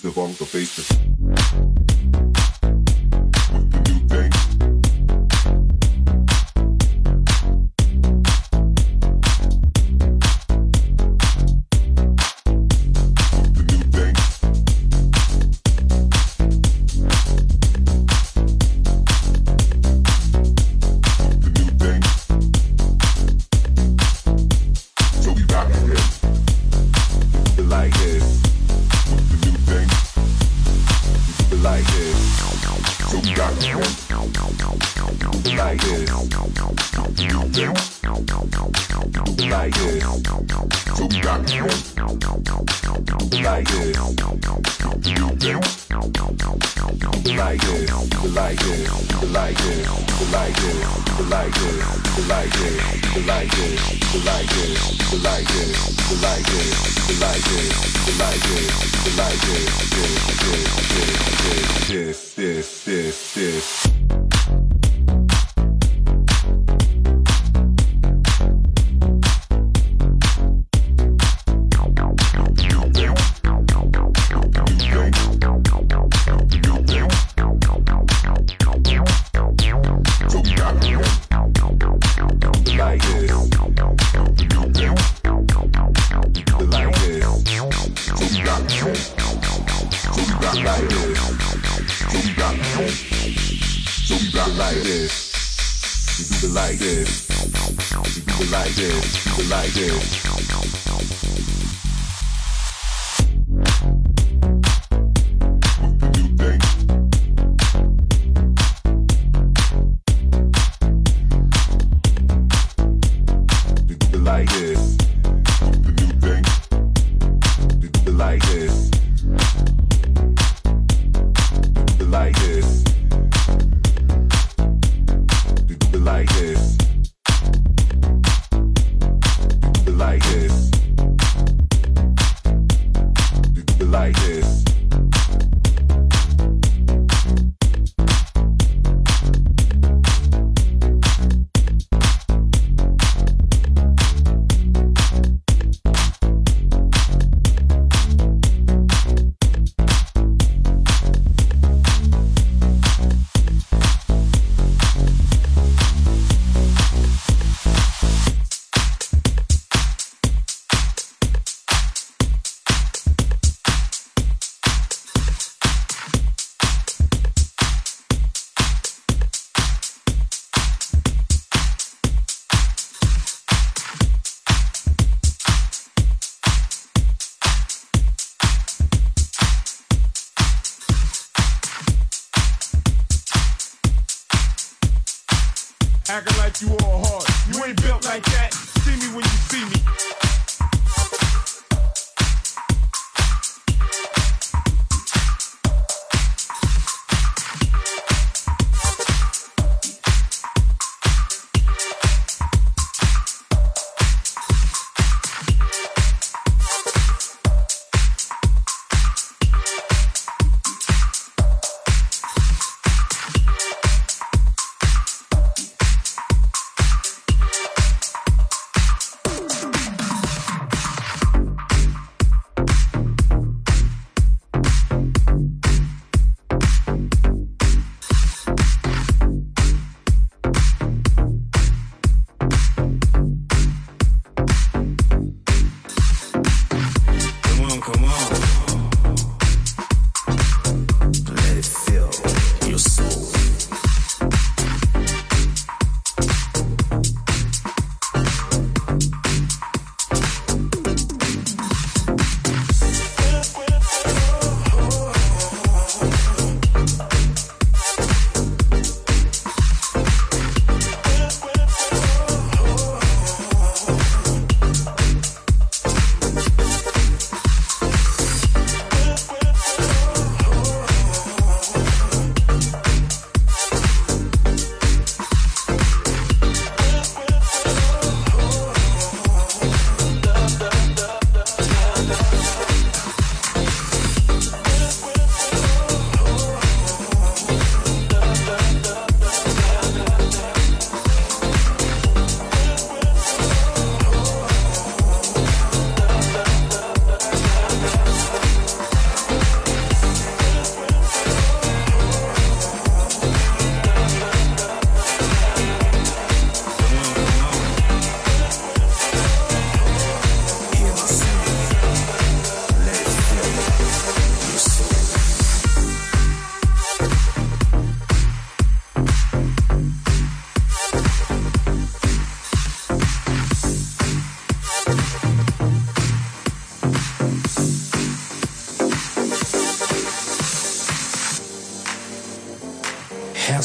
the wrong, to face.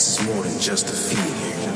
This is more than just a feeling.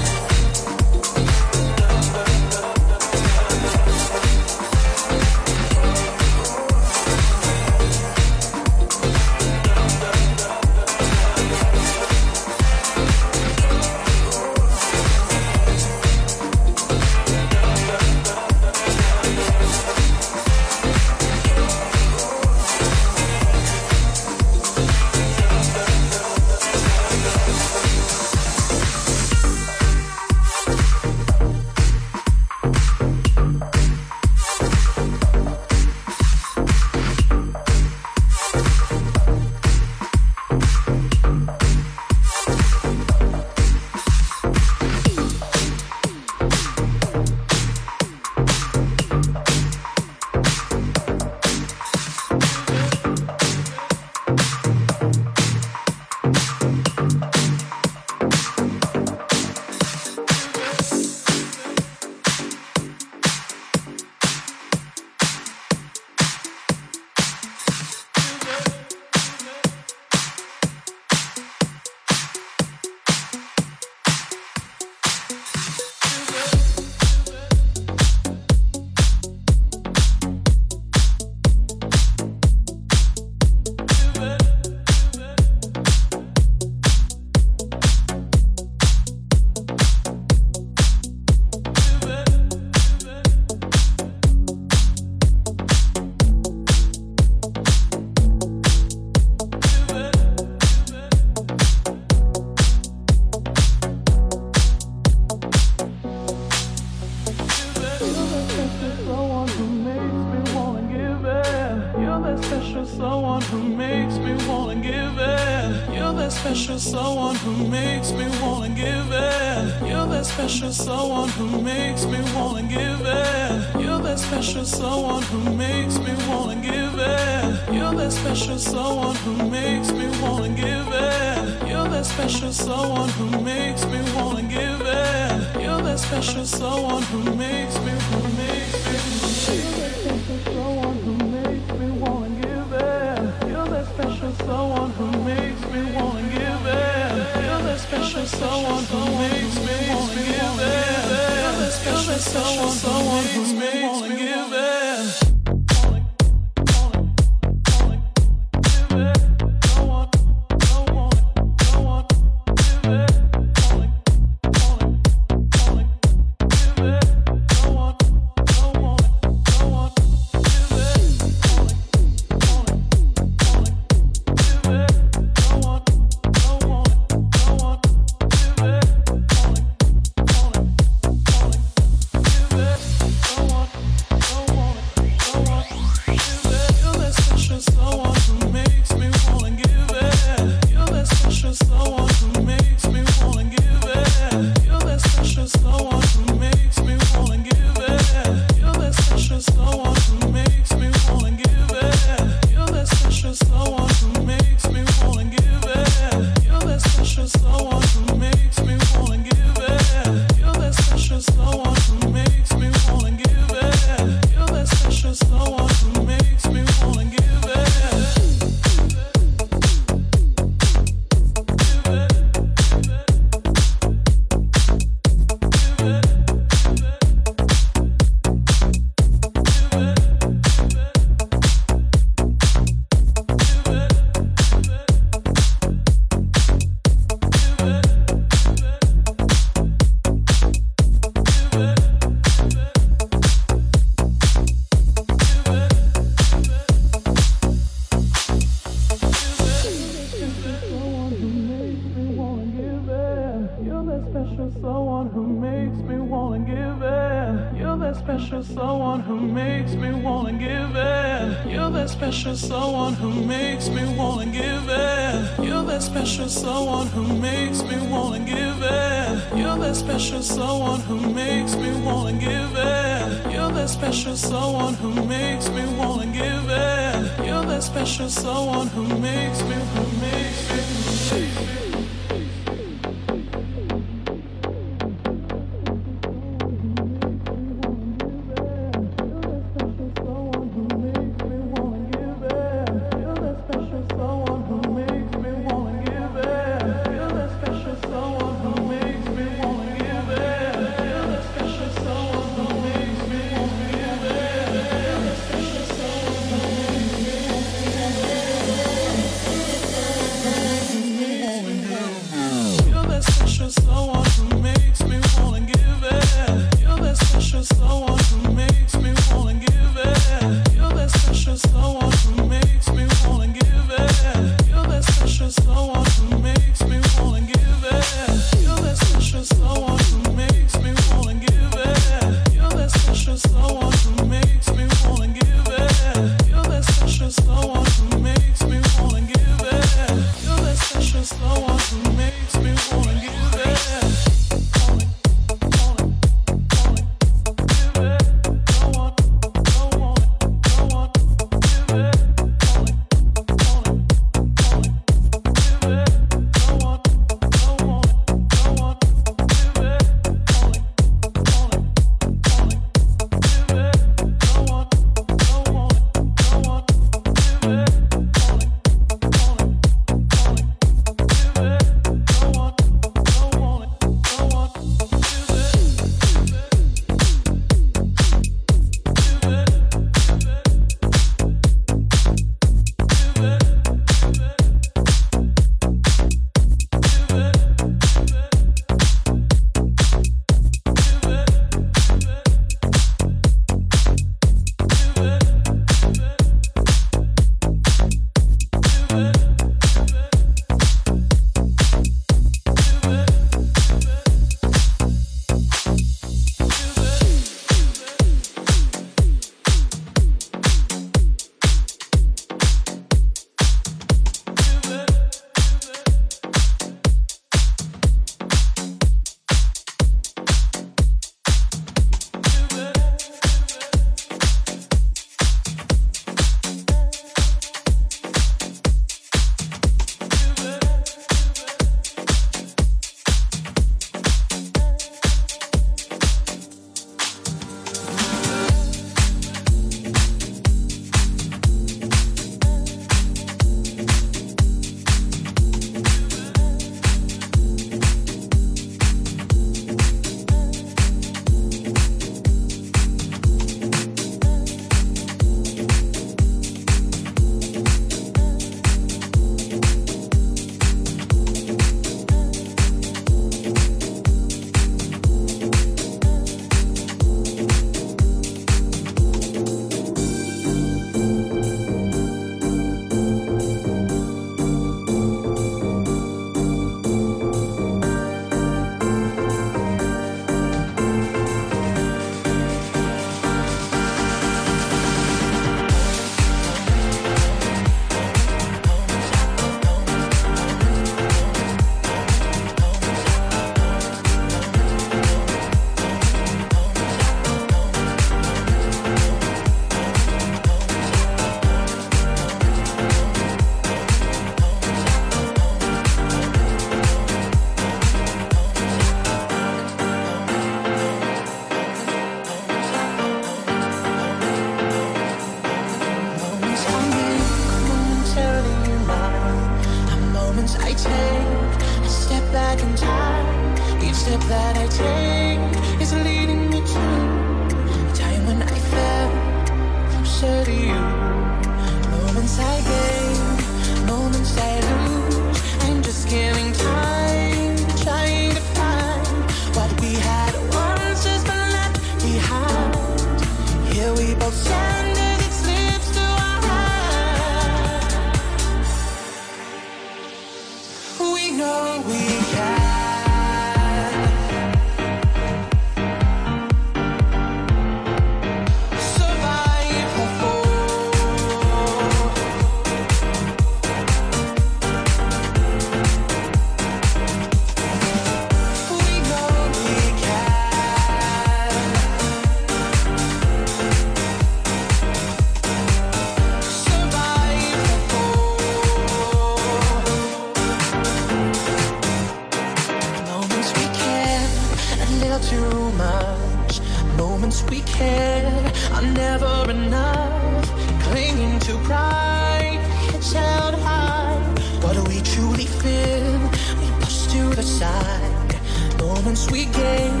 moments we care are never enough. Clinging to pride, it's held high. What do we truly feel? We push to the side. Moments we gain,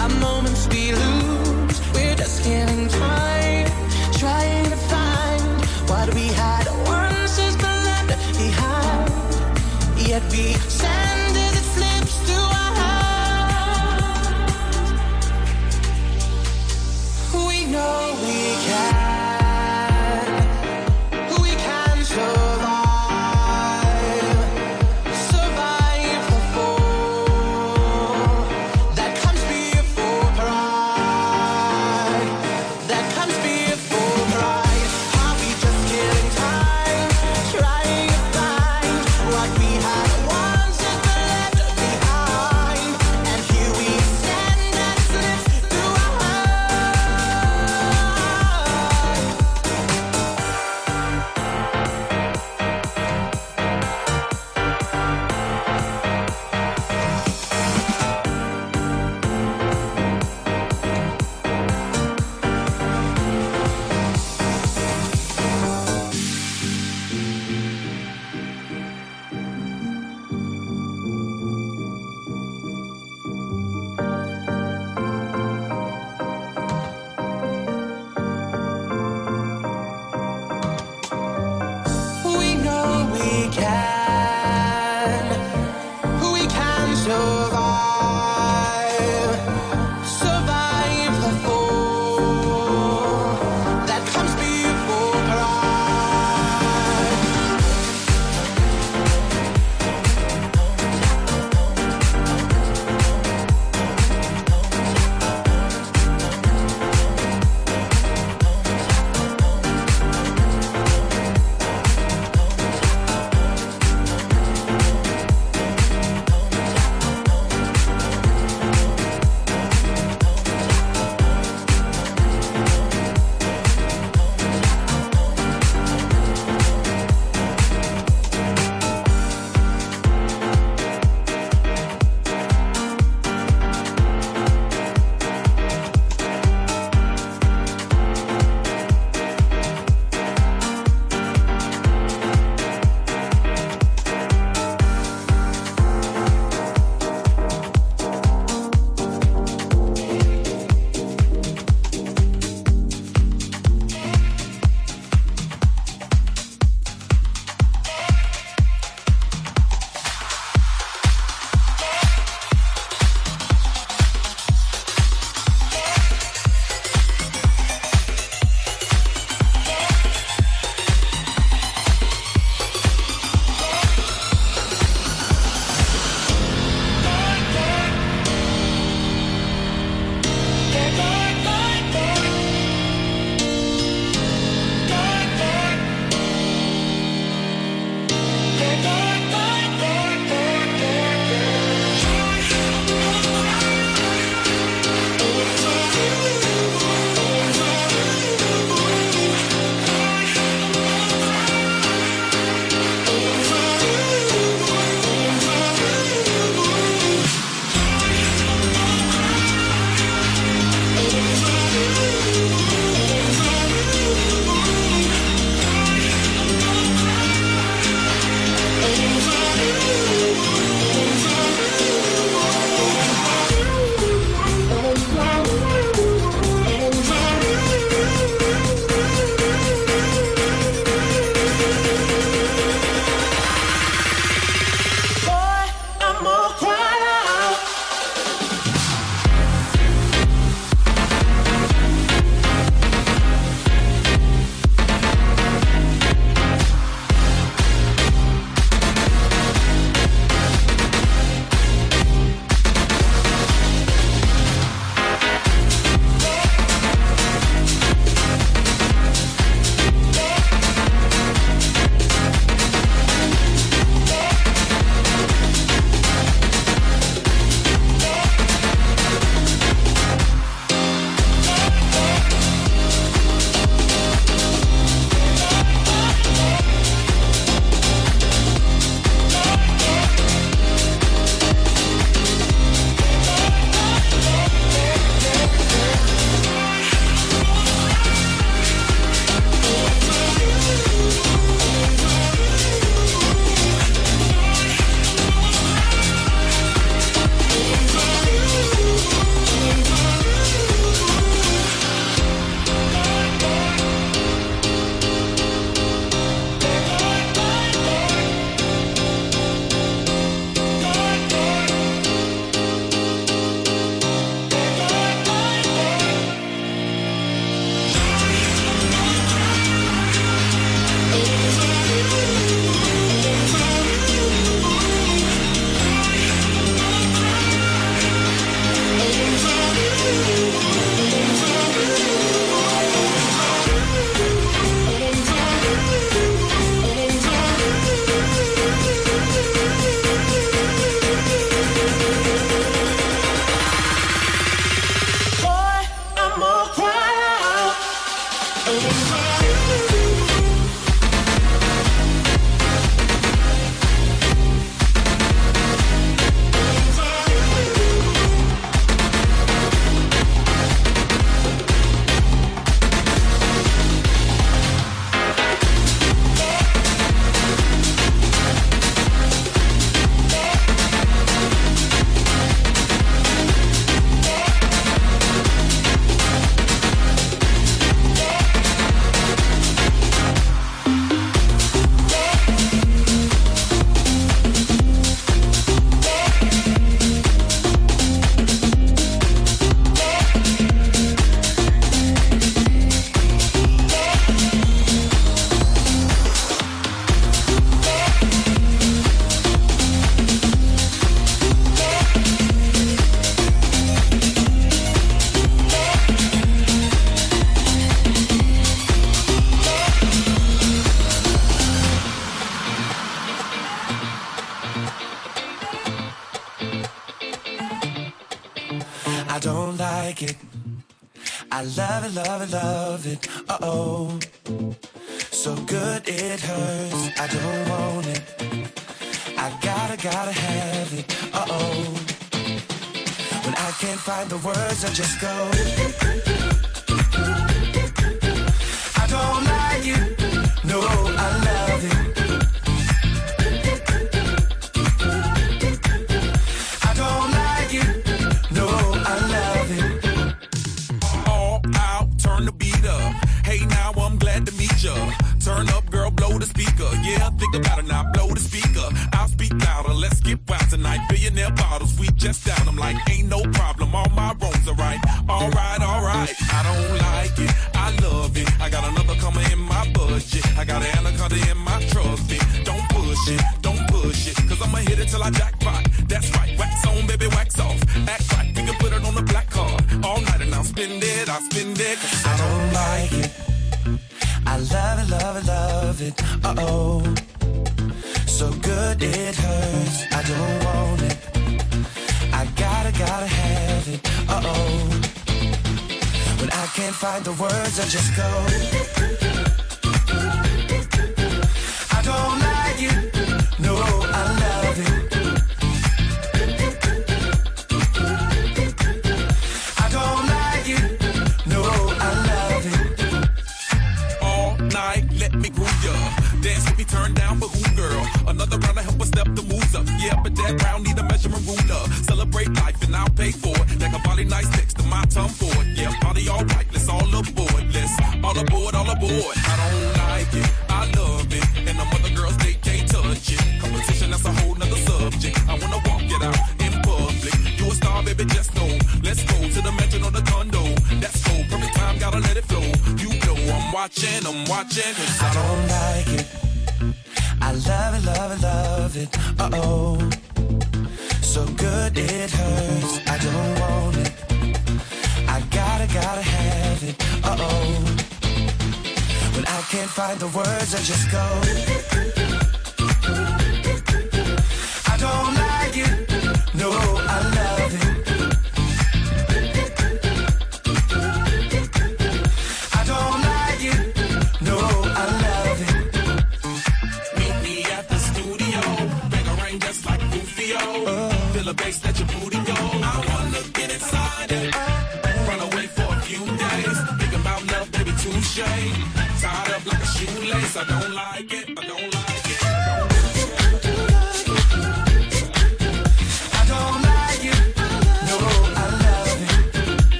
are moments we lose. We're just killing time, trying to find what we had once is the land behind. Yet we. say. Yeah.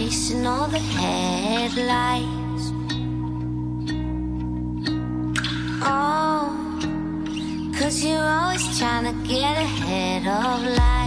chasing all the headlights. Oh, cause you're always trying to get ahead of life.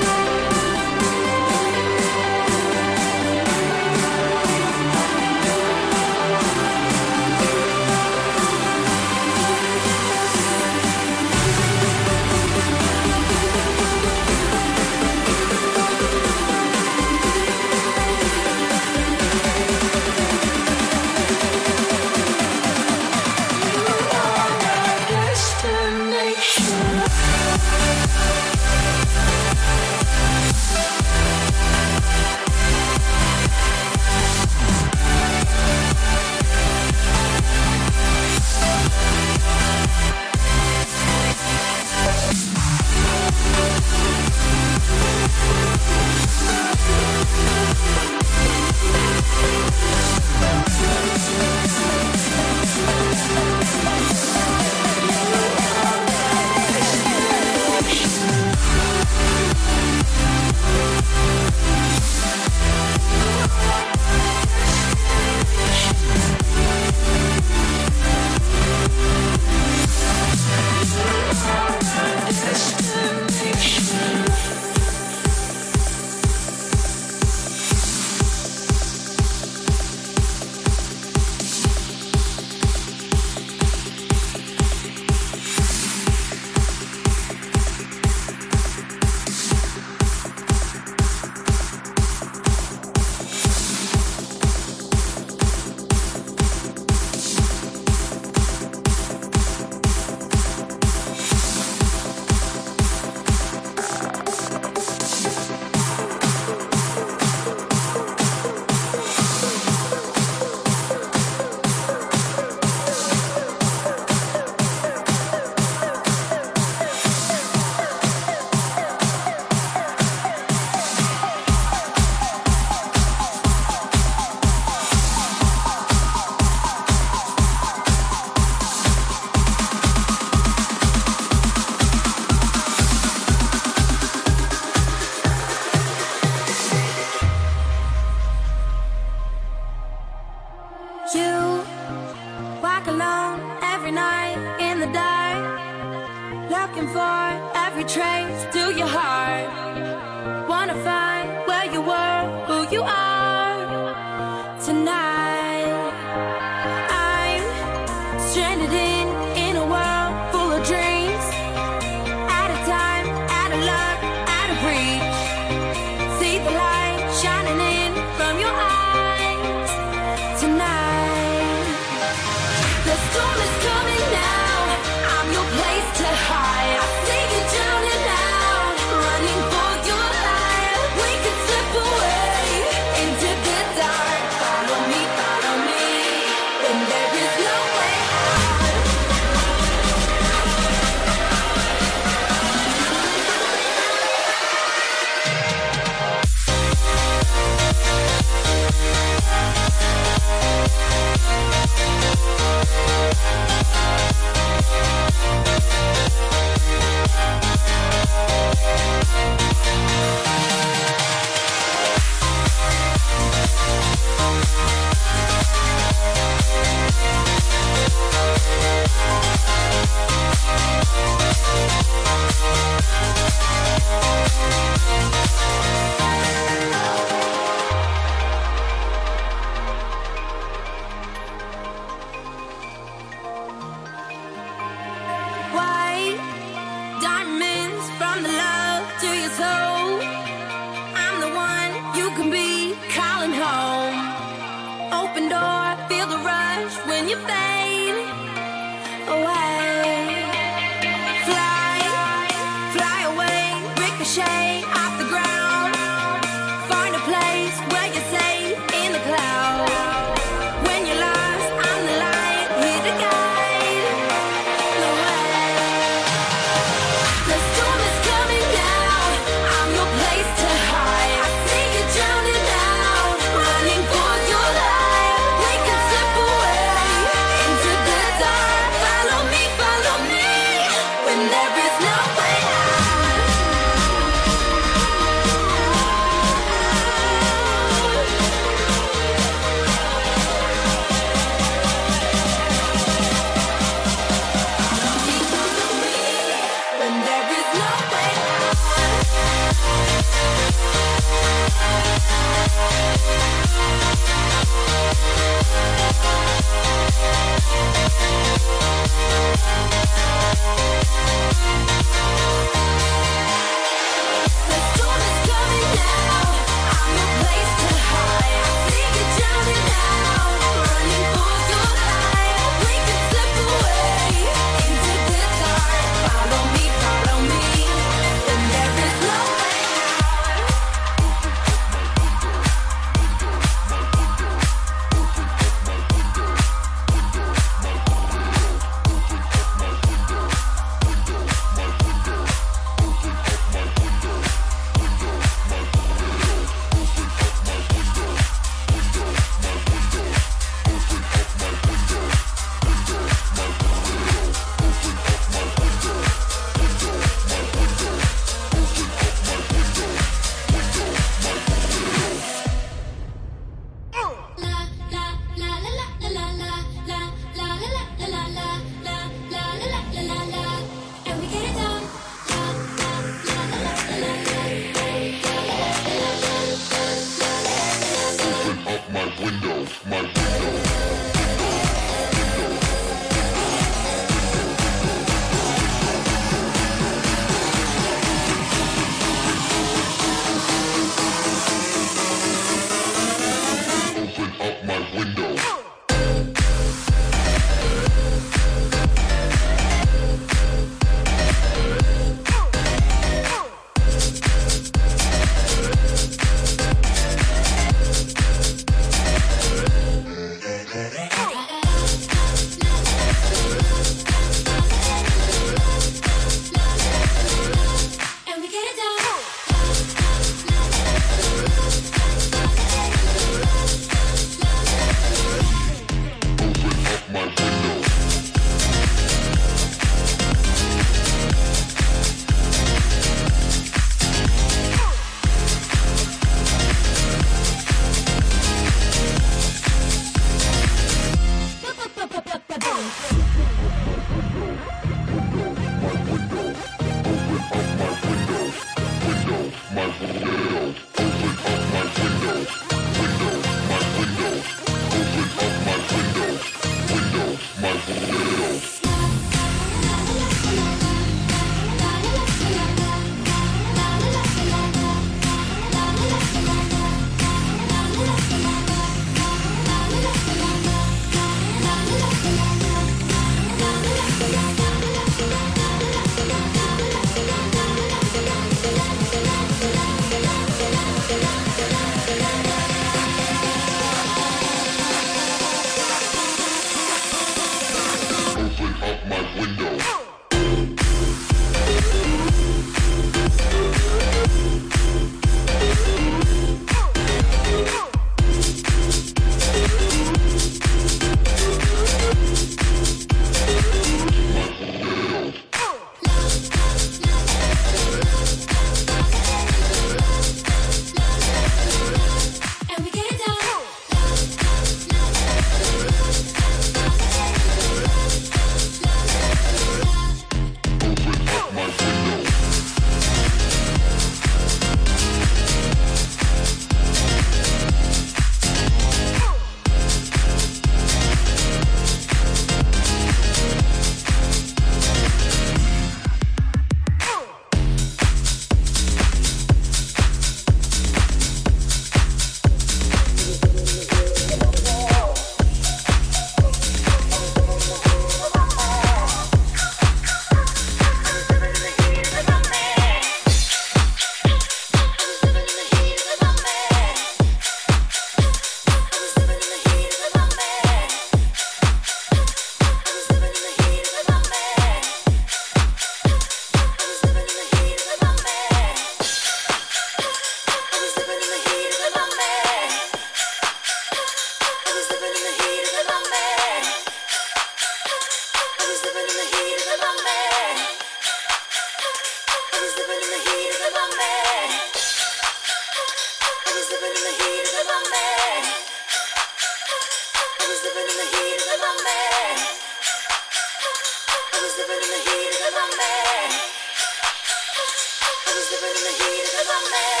I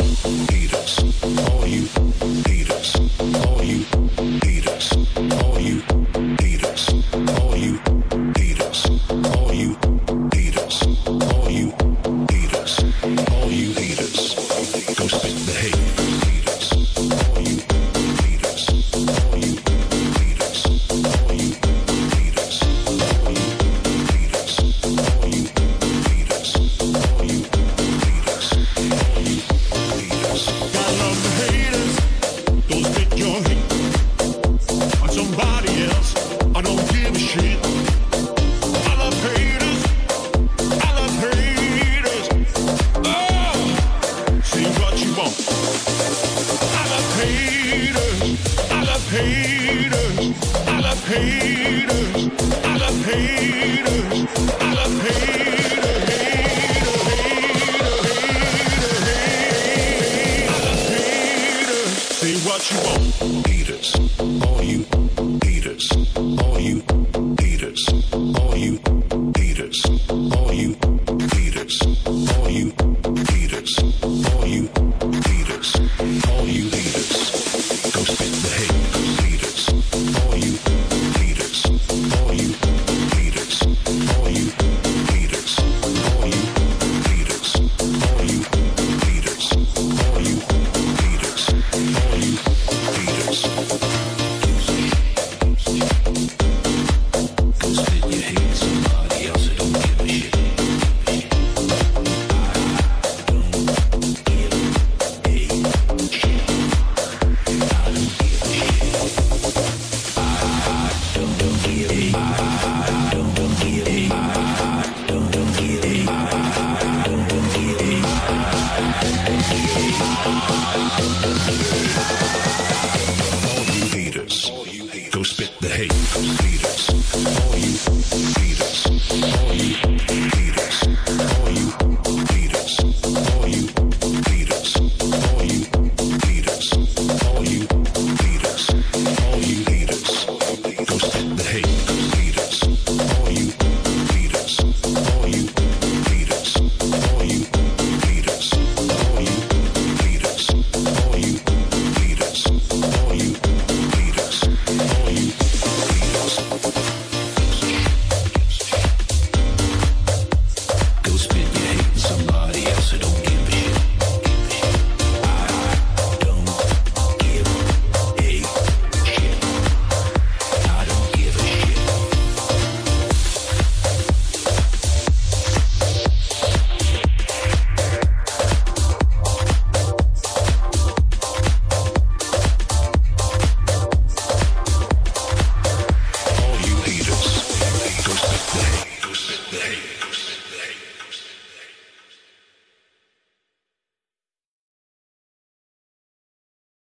what